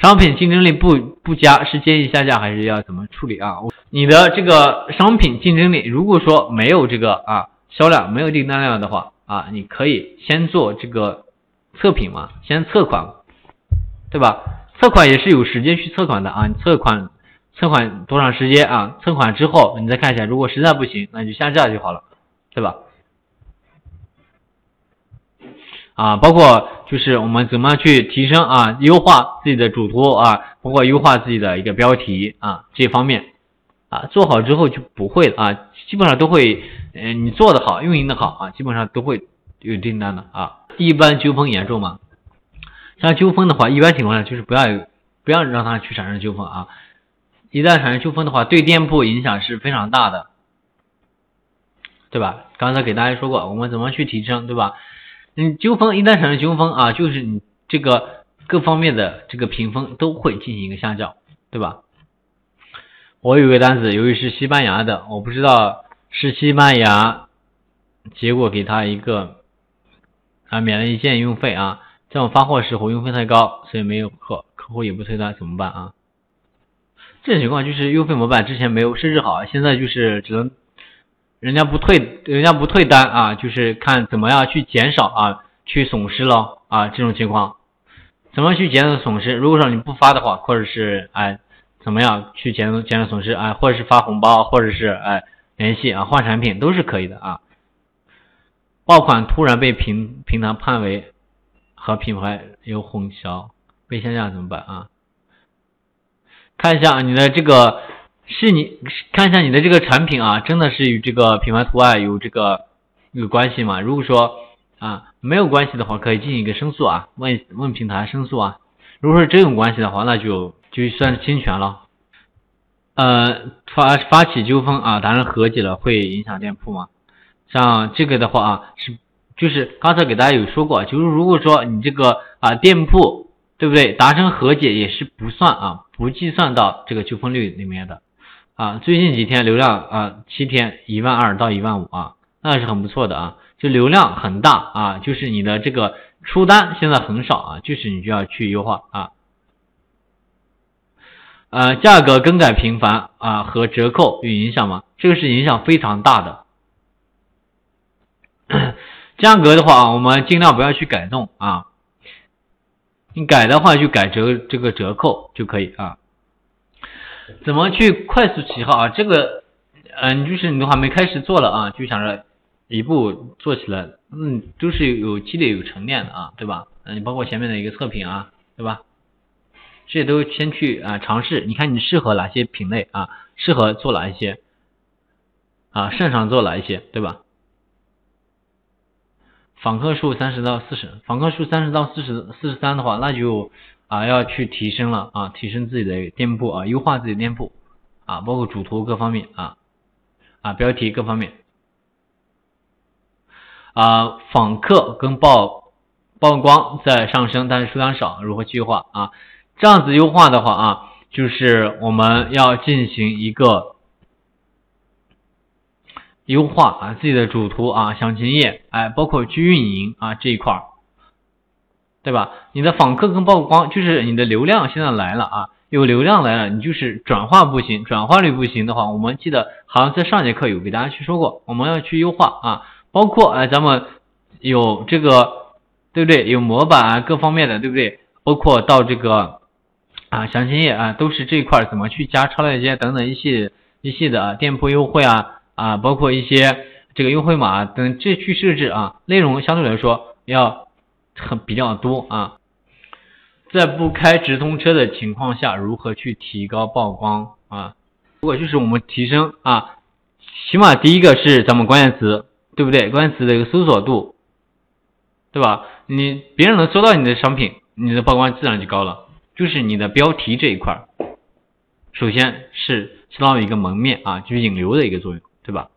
商品竞争力不不佳，是建议下架还是要怎么处理啊？你的这个商品竞争力，如果说没有这个啊销量，没有订单量的话啊，你可以先做这个测评嘛，先测款，对吧？测款也是有时间去测款的啊，你测款测款多长时间啊？测款之后你再看一下，如果实在不行，那就下架就好了，对吧？啊，包括就是我们怎么去提升啊，优化自己的主图啊，包括优化自己的一个标题啊，这方面啊，做好之后就不会了啊，基本上都会，嗯，你做的好，运营的好啊，基本上都会有订单的啊。一般纠纷严重吗？像纠纷的话，一般情况下就是不要，不要让他去产生纠纷啊。一旦产生纠纷的话，对店铺影响是非常大的，对吧？刚才给大家说过，我们怎么去提升，对吧？嗯，纠纷一旦产生纠纷啊，就是你这个各方面的这个评分都会进行一个下降，对吧？我有个单子，由于是西班牙的，我不知道是西班牙，结果给他一个啊免了一件运费啊，在我发货时候运费太高，所以没有客客户也不退单，怎么办啊？这种情况就是运费模板之前没有设置好，现在就是只能。人家不退，人家不退单啊，就是看怎么样去减少啊，去损失了啊，这种情况，怎么去减少损失？如果说你不发的话，或者是哎，怎么样去减减少损失？哎，或者是发红包，或者是哎联系啊换产品都是可以的啊。爆款突然被平平台判为和品牌有混淆，被下架怎么办啊？看一下你的这个。是你看一下你的这个产品啊，真的是与这个品牌图案有这个有关系吗？如果说啊没有关系的话，可以进行一个申诉啊，问问平台申诉啊。如果说真有关系的话，那就就算是侵权了。呃，发发起纠纷啊，达成和解了，会影响店铺吗？像这个的话啊，是就是刚才给大家有说过，就是如果说你这个啊店铺对不对，达成和解也是不算啊，不计算到这个纠纷率里面的。啊，最近几天流量啊，七天一万二到一万五啊，那是很不错的啊，就流量很大啊，就是你的这个出单现在很少啊，就是你就要去优化啊。呃，价格更改频繁啊和折扣有影响吗？这个是影响非常大的。价格的话，我们尽量不要去改动啊，你改的话就改折这个折扣就可以啊。怎么去快速起号啊？这个，嗯，就是你的话没开始做了啊，就想着一步做起来，嗯，都是有积累、有沉淀的啊，对吧？嗯，你包括前面的一个测评啊，对吧？这些都先去啊尝试，你看你适合哪些品类啊？适合做哪一些啊？擅长做哪一些，对吧？访客数三十到四十，访客数三十到四十四十三的话，那就。啊，要去提升了啊，提升自己的店铺啊，优化自己店铺啊，包括主图各方面啊，啊，标题各方面啊，访客跟曝曝光在上升，但是数量少，如何去优化啊？这样子优化的话啊，就是我们要进行一个优化啊，自己的主图啊，详情页，哎，包括去运营啊这一块儿。对吧？你的访客跟曝光，就是你的流量现在来了啊，有流量来了，你就是转化不行，转化率不行的话，我们记得好像在上节课有给大家去说过，我们要去优化啊，包括哎咱们有这个对不对？有模板啊各方面的对不对？包括到这个啊详情页啊，都是这一块怎么去加超链接等等一系一系的店铺优惠啊啊，包括一些这个优惠码等这去设置啊，内容相对来说要。很比较多啊，在不开直通车的情况下，如何去提高曝光啊？如果就是我们提升啊，起码第一个是咱们关键词，对不对？关键词的一个搜索度，对吧？你别人能搜到你的商品，你的曝光自然就高了。就是你的标题这一块，首先是相当于一个门面啊，就是引流的一个作用，对吧？